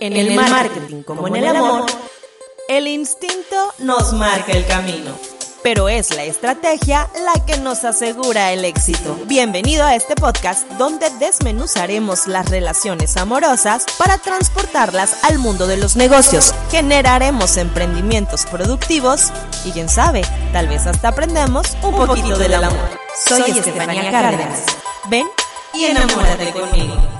En el marketing como en el amor, el instinto nos marca el camino. Pero es la estrategia la que nos asegura el éxito. Bienvenido a este podcast donde desmenuzaremos las relaciones amorosas para transportarlas al mundo de los negocios. Generaremos emprendimientos productivos y quién sabe, tal vez hasta aprendemos un, poquito, del amor. Soy, Estefanía Cárdenas. Ven y enamórate conmigo.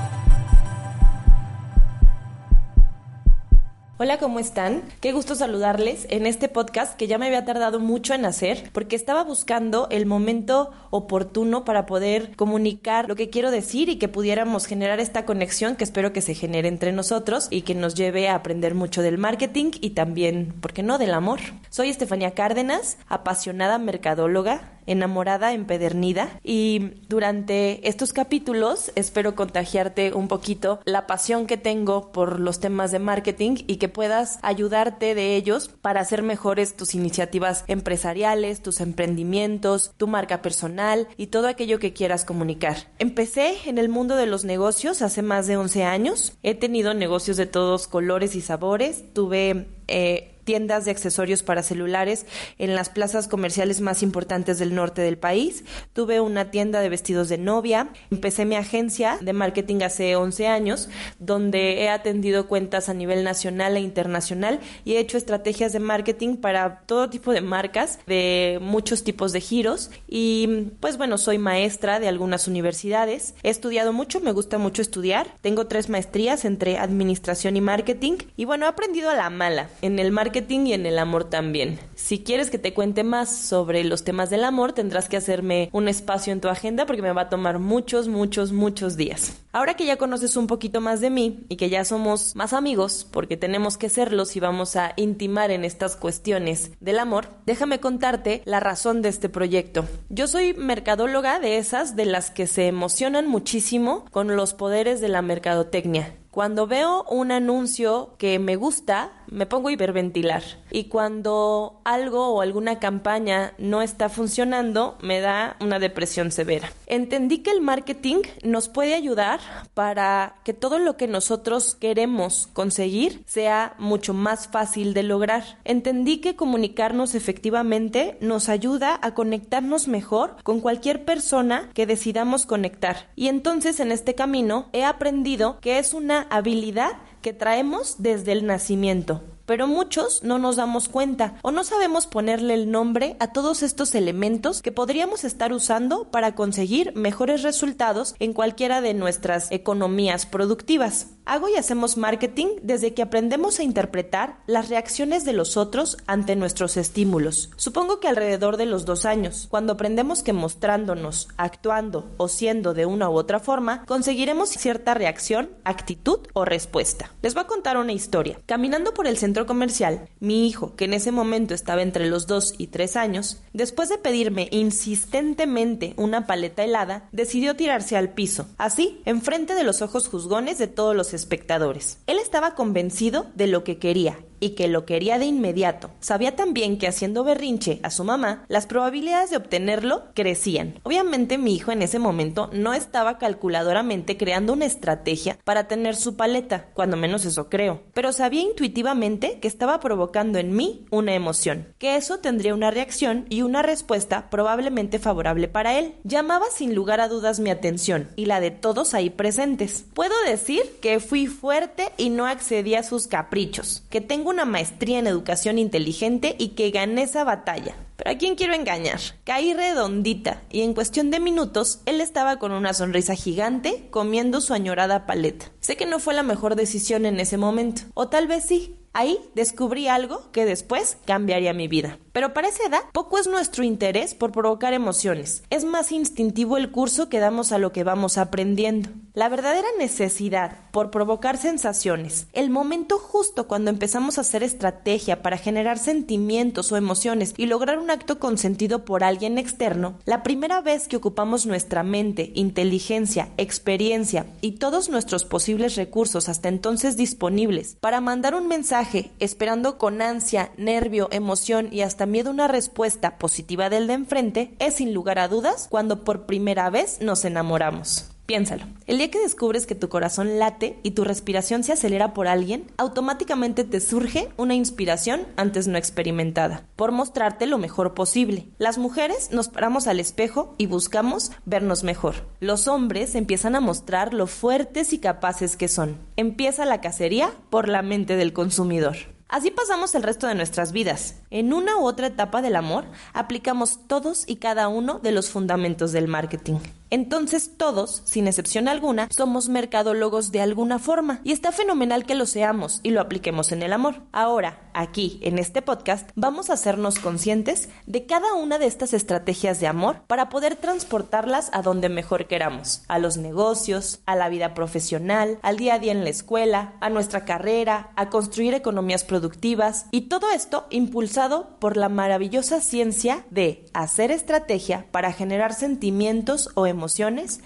Hola, ¿cómo están? Qué gusto saludarles en este podcast que ya me había tardado mucho en hacer porque estaba buscando el momento oportuno para poder comunicar lo que quiero decir y que pudiéramos generar esta conexión que espero que se genere entre nosotros y que nos lleve a aprender mucho del marketing y también, ¿por qué no?, del amor. Soy Estefanía Cárdenas, apasionada mercadóloga, enamorada, empedernida y durante estos capítulos espero contagiarte un poquito la pasión que tengo por los temas de marketing y que puedas ayudarte de ellos para hacer mejores tus iniciativas empresariales, tus emprendimientos, tu marca personal y todo aquello que quieras comunicar. Empecé en el mundo de los negocios hace más de 11 años. He tenido negocios de todos colores y sabores. Tuve eh, tiendas de accesorios para celulares en las plazas comerciales más importantes del norte del país. Tuve una tienda de vestidos de novia. Empecé mi agencia de marketing hace 11 años, donde he atendido cuentas a nivel nacional e internacional y he hecho estrategias de marketing para todo tipo de marcas, de muchos tipos de giros. Y pues bueno, soy maestra de algunas universidades. He estudiado mucho, me gusta mucho estudiar. Tengo tres maestrías entre administración y marketing. Y bueno, he aprendido a la mala en el marketing y en el amor también. Si quieres que te cuente más sobre los temas del amor, tendrás que hacerme un espacio en tu agenda porque me va a tomar muchos, muchos, muchos días. Ahora que ya conoces un poquito más de mí y que ya somos más amigos, porque tenemos que serlos y vamos a intimar en estas cuestiones del amor, déjame contarte la razón de este proyecto. Yo soy mercadóloga de esas de las que se emocionan muchísimo con los poderes de la mercadotecnia. Cuando veo un anuncio que me gusta, me pongo a hiperventilar. Y cuando algo o alguna campaña no está funcionando, me da una depresión severa. Entendí que el marketing nos puede ayudar para que todo lo que nosotros queremos conseguir sea mucho más fácil de lograr. Entendí que comunicarnos efectivamente nos ayuda a conectarnos mejor con cualquier persona que decidamos conectar. Y entonces en este camino he aprendido que es una habilidad que traemos desde el nacimiento pero muchos no nos damos cuenta o no sabemos ponerle el nombre a todos estos elementos que podríamos estar usando para conseguir mejores resultados en cualquiera de nuestras economías productivas. Hago y hacemos marketing desde que aprendemos a interpretar las reacciones de los otros ante nuestros estímulos. Supongo que alrededor de los dos años, cuando aprendemos que mostrándonos, actuando o siendo de una u otra forma, conseguiremos cierta reacción, actitud o respuesta. Les voy a contar una historia. Caminando por el centro comercial, mi hijo, que en ese momento estaba entre los 2 y 3 años, después de pedirme insistentemente una paleta helada, decidió tirarse al piso, así, enfrente de los ojos juzgones de todos los espectadores. Él estaba convencido de lo que quería y que lo quería de inmediato. Sabía también que haciendo berrinche a su mamá, las probabilidades de obtenerlo crecían. Obviamente mi hijo en ese momento no estaba calculadoramente creando una estrategia para tener su paleta, cuando menos eso creo, pero sabía intuitivamente que estaba provocando en mí una emoción, que eso tendría una reacción y una respuesta probablemente favorable para él. Llamaba sin lugar a dudas mi atención y la de todos ahí presentes. Puedo decir que fui fuerte y no accedí a sus caprichos, que tengo una maestría en educación inteligente y que gané esa batalla. Pero ¿a quién quiero engañar? Caí redondita y en cuestión de minutos él estaba con una sonrisa gigante comiendo su añorada paleta. Sé que no fue la mejor decisión en ese momento, o tal vez sí, Ahí descubrí algo que después cambiaría mi vida. Pero para esa edad, poco es nuestro interés por provocar emociones. Es más instintivo el curso que damos a lo que vamos aprendiendo. La verdadera necesidad por provocar sensaciones, el momento justo cuando empezamos a hacer estrategia para generar sentimientos o emociones y lograr un acto consentido por alguien externo, la primera vez que ocupamos nuestra mente, inteligencia, experiencia y todos nuestros posibles recursos hasta entonces disponibles para mandar un mensaje esperando con ansia, nervio, emoción y hasta miedo una respuesta positiva del de enfrente es sin lugar a dudas cuando por primera vez nos enamoramos. Piénsalo. El día que descubres que tu corazón late y tu respiración se acelera por alguien, automáticamente te surge una inspiración antes no experimentada, por mostrarte lo mejor posible. Las mujeres nos paramos al espejo y buscamos vernos mejor. Los hombres empiezan a mostrar lo fuertes y capaces que son. Empieza la cacería por la mente del consumidor. Así pasamos el resto de nuestras vidas. En una u otra etapa del amor, aplicamos todos y cada uno de los fundamentos del marketing. Entonces todos, sin excepción alguna, somos mercadólogos de alguna forma y está fenomenal que lo seamos y lo apliquemos en el amor. Ahora, aquí, en este podcast, vamos a hacernos conscientes de cada una de estas estrategias de amor para poder transportarlas a donde mejor queramos, a los negocios, a la vida profesional, al día a día en la escuela, a nuestra carrera, a construir economías productivas y todo esto impulsado por la maravillosa ciencia de hacer estrategia para generar sentimientos o emociones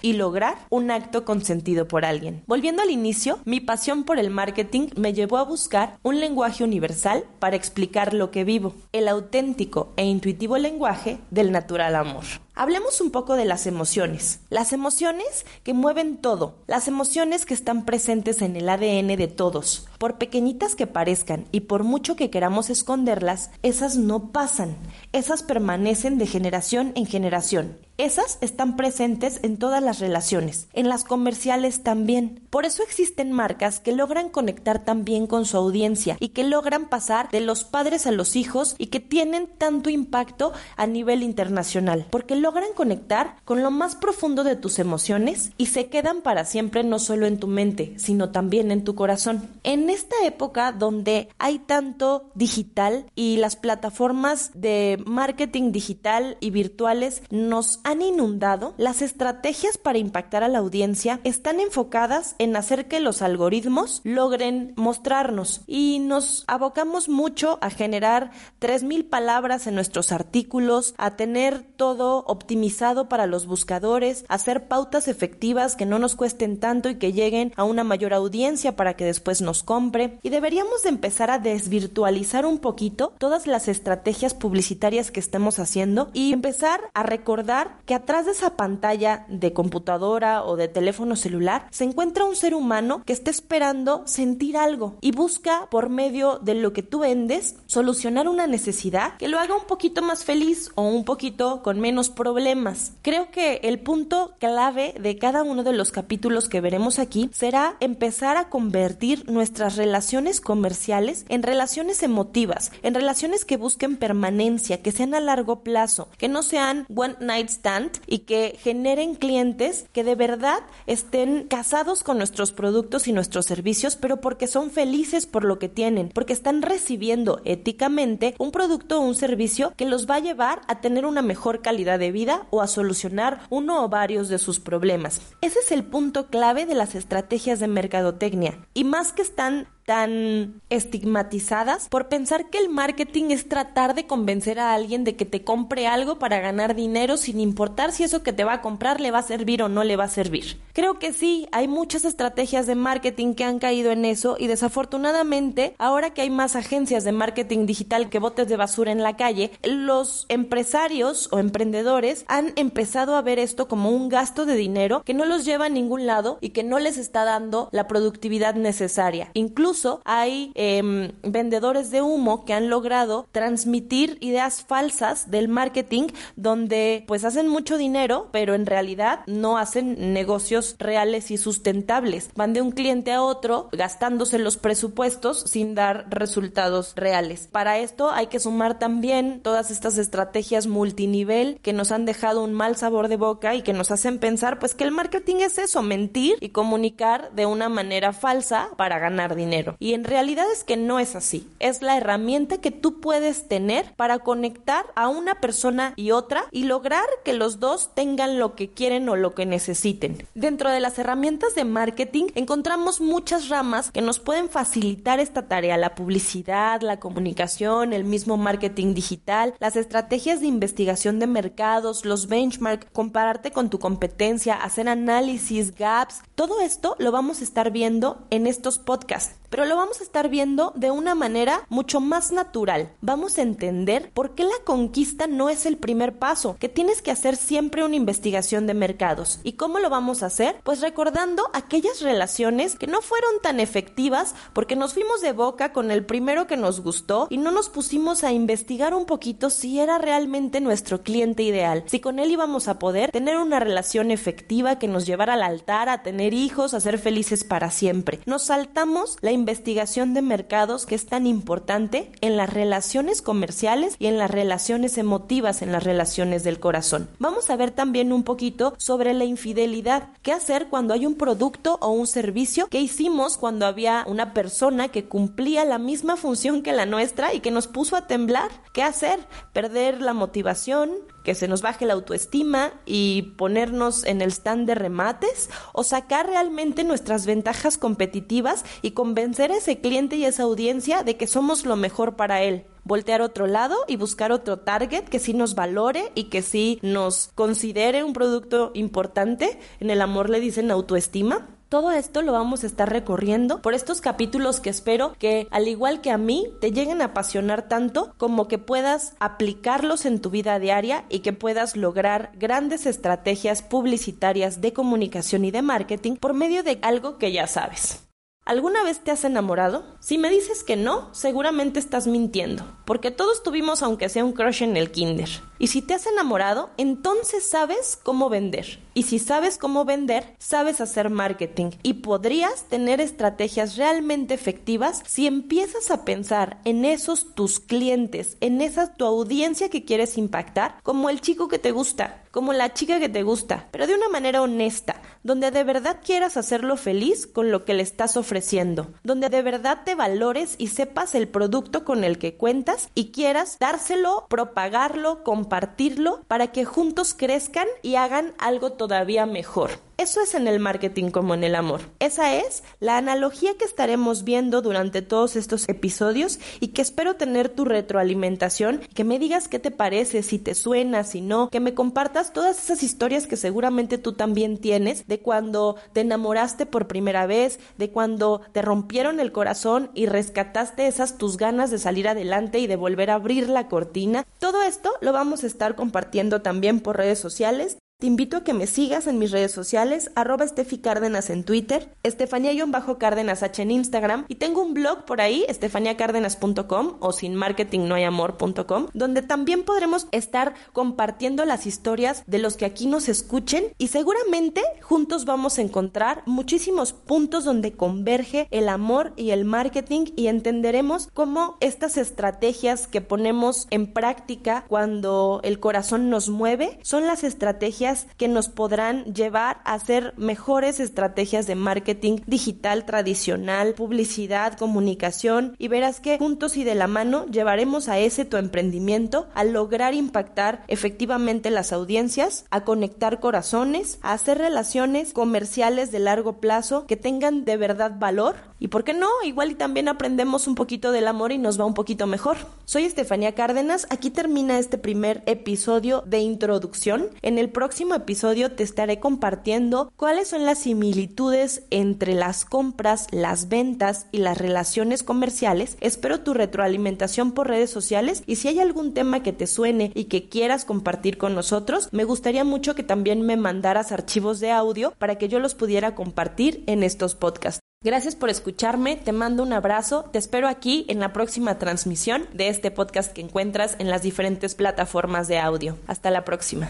y lograr un acto consentido por alguien. Volviendo al inicio, mi pasión por el marketing me llevó a buscar un lenguaje universal para explicar lo que vivo, el auténtico e intuitivo lenguaje del natural amor. Hablemos un poco de las emociones. Las emociones que mueven todo, las emociones que están presentes en el ADN de todos. Por pequeñitas que parezcan y por mucho que queramos esconderlas, esas no pasan. Esas permanecen de generación en generación. Esas están presentes en todas las relaciones, en las comerciales también. Por eso existen marcas que logran conectar también con su audiencia y que logran pasar de los padres a los hijos y que tienen tanto impacto a nivel internacional, porque logran conectar con lo más profundo de tus emociones y se quedan para siempre no solo en tu mente, sino también en tu corazón. En esta época donde hay tanto digital y las plataformas de marketing digital y virtuales nos han inundado, las estrategias para impactar a la audiencia están enfocadas en hacer que los algoritmos logren mostrarnos y nos abocamos mucho a generar 3.000 palabras en nuestros artículos, a tener todo optimizado para los buscadores, hacer pautas efectivas que no nos cuesten tanto y que lleguen a una mayor audiencia para que después nos compre. Y deberíamos de empezar a desvirtualizar un poquito todas las estrategias publicitarias que estemos haciendo y empezar a recordar que atrás de esa pantalla de computadora o de teléfono celular se encuentra un ser humano que está esperando sentir algo y busca por medio de lo que tú vendes solucionar una necesidad que lo haga un poquito más feliz o un poquito con menos problemas. Creo que el punto clave de cada uno de los capítulos que veremos aquí será empezar a convertir nuestras relaciones comerciales en relaciones emotivas, en relaciones que busquen permanencia, que sean a largo plazo, que no sean one night y que generen clientes que de verdad estén casados con nuestros productos y nuestros servicios, pero porque son felices por lo que tienen, porque están recibiendo éticamente un producto o un servicio que los va a llevar a tener una mejor calidad de vida o a solucionar uno o varios de sus problemas. Ese es el punto clave de las estrategias de mercadotecnia. Y más que están tan estigmatizadas por pensar que el marketing es tratar de convencer a alguien de que te compre algo para ganar dinero sin importar si eso que te va a comprar le va a servir o no le va a servir. Creo que sí, hay muchas estrategias de marketing que han caído en eso y desafortunadamente ahora que hay más agencias de marketing digital que botes de basura en la calle, los empresarios o emprendedores han empezado a ver esto como un gasto de dinero que no los lleva a ningún lado y que no les está dando la productividad necesaria. Incluso hay em, vendedores de humo que han logrado transmitir ideas falsas del marketing donde pues hacen mucho dinero, pero en realidad no hacen negocios reales y sustentables. Van de un cliente a otro gastándose los presupuestos sin dar resultados reales. Para esto hay que sumar también todas estas estrategias multinivel que nos han dejado un mal sabor de boca y que nos hacen pensar pues que el marketing es eso, mentir y comunicar de una manera falsa para ganar dinero. Y en realidad es que no es así. Es la herramienta que tú puedes tener para conectar a una persona y otra y lograr que los dos tengan lo que quieren o lo que necesiten. Dentro de las herramientas de marketing encontramos muchas ramas que nos pueden facilitar esta tarea. La publicidad, la comunicación, el mismo marketing digital, las estrategias de investigación de mercados, los benchmarks, compararte con tu competencia, hacer análisis, gaps. Todo esto lo vamos a estar viendo en estos podcasts pero lo vamos a estar viendo de una manera mucho más natural. Vamos a entender por qué la conquista no es el primer paso, que tienes que hacer siempre una investigación de mercados. ¿Y cómo lo vamos a hacer? Pues recordando aquellas relaciones que no fueron tan efectivas porque nos fuimos de boca con el primero que nos gustó y no nos pusimos a investigar un poquito si era realmente nuestro cliente ideal, si con él íbamos a poder tener una relación efectiva que nos llevara al altar, a tener hijos, a ser felices para siempre. Nos saltamos la investigación de mercados que es tan importante en las relaciones comerciales y en las relaciones emotivas, en las relaciones del corazón. Vamos a ver también un poquito sobre la infidelidad. ¿Qué hacer cuando hay un producto o un servicio? ¿Qué hicimos cuando había una persona que cumplía la misma función que la nuestra y que nos puso a temblar? ¿Qué hacer? ¿Perder la motivación? Que se nos baje la autoestima y ponernos en el stand de remates o sacar realmente nuestras ventajas competitivas y convencer a ese cliente y esa audiencia de que somos lo mejor para él. Voltear otro lado y buscar otro target que sí nos valore y que sí nos considere un producto importante. En el amor le dicen autoestima. Todo esto lo vamos a estar recorriendo por estos capítulos que espero que, al igual que a mí, te lleguen a apasionar tanto como que puedas aplicarlos en tu vida diaria y que puedas lograr grandes estrategias publicitarias de comunicación y de marketing por medio de algo que ya sabes. ¿Alguna vez te has enamorado? Si me dices que no, seguramente estás mintiendo, porque todos tuvimos aunque sea un crush en el kinder. Y si te has enamorado, entonces sabes cómo vender. Y si sabes cómo vender, sabes hacer marketing y podrías tener estrategias realmente efectivas si empiezas a pensar en esos tus clientes, en esa tu audiencia que quieres impactar, como el chico que te gusta, como la chica que te gusta, pero de una manera honesta, donde de verdad quieras hacerlo feliz con lo que le estás ofreciendo, donde de verdad te valores y sepas el producto con el que cuentas y quieras dárselo, propagarlo, compartirlo para que juntos crezcan y hagan algo todavía mejor. Eso es en el marketing como en el amor. Esa es la analogía que estaremos viendo durante todos estos episodios y que espero tener tu retroalimentación, que me digas qué te parece, si te suena, si no, que me compartas todas esas historias que seguramente tú también tienes de cuando te enamoraste por primera vez, de cuando te rompieron el corazón y rescataste esas tus ganas de salir adelante y de volver a abrir la cortina. Todo esto lo vamos a estar compartiendo también por redes sociales. Te invito a que me sigas en mis redes sociales, arroba Estefi Cárdenas en Twitter, Estefanía-Cárdenas H en Instagram y tengo un blog por ahí, estefaniacárdenas.com o sinmarketingnoyamor.com, donde también podremos estar compartiendo las historias de los que aquí nos escuchen y seguramente juntos vamos a encontrar muchísimos puntos donde converge el amor y el marketing y entenderemos cómo estas estrategias que ponemos en práctica cuando el corazón nos mueve son las estrategias que nos podrán llevar a hacer mejores estrategias de marketing digital tradicional, publicidad, comunicación y verás que juntos y de la mano llevaremos a ese tu emprendimiento a lograr impactar efectivamente las audiencias, a conectar corazones, a hacer relaciones comerciales de largo plazo que tengan de verdad valor y por qué no, igual y también aprendemos un poquito del amor y nos va un poquito mejor. Soy Estefanía Cárdenas, aquí termina este primer episodio de introducción. En el próximo próximo episodio te estaré compartiendo cuáles son las similitudes entre las compras, las ventas y las relaciones comerciales. Espero tu retroalimentación por redes sociales y si hay algún tema que te suene y que quieras compartir con nosotros, me gustaría mucho que también me mandaras archivos de audio para que yo los pudiera compartir en estos podcasts. Gracias por escucharme, te mando un abrazo, te espero aquí en la próxima transmisión de este podcast que encuentras en las diferentes plataformas de audio. Hasta la próxima.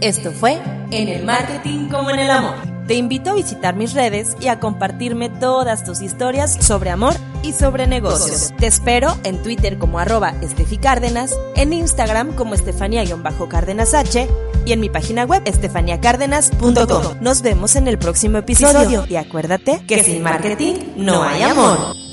Esto fue En el Marketing como en el Amor. Te invito a visitar mis redes y a compartirme todas tus historias sobre amor y sobre negocios. Te espero en Twitter como arroba Estefi Cárdenas, en Instagram como Estefanía-Cárdenas H y en mi página web estefaniacárdenas.com. Nos vemos en el próximo episodio y acuérdate que sin marketing no hay amor.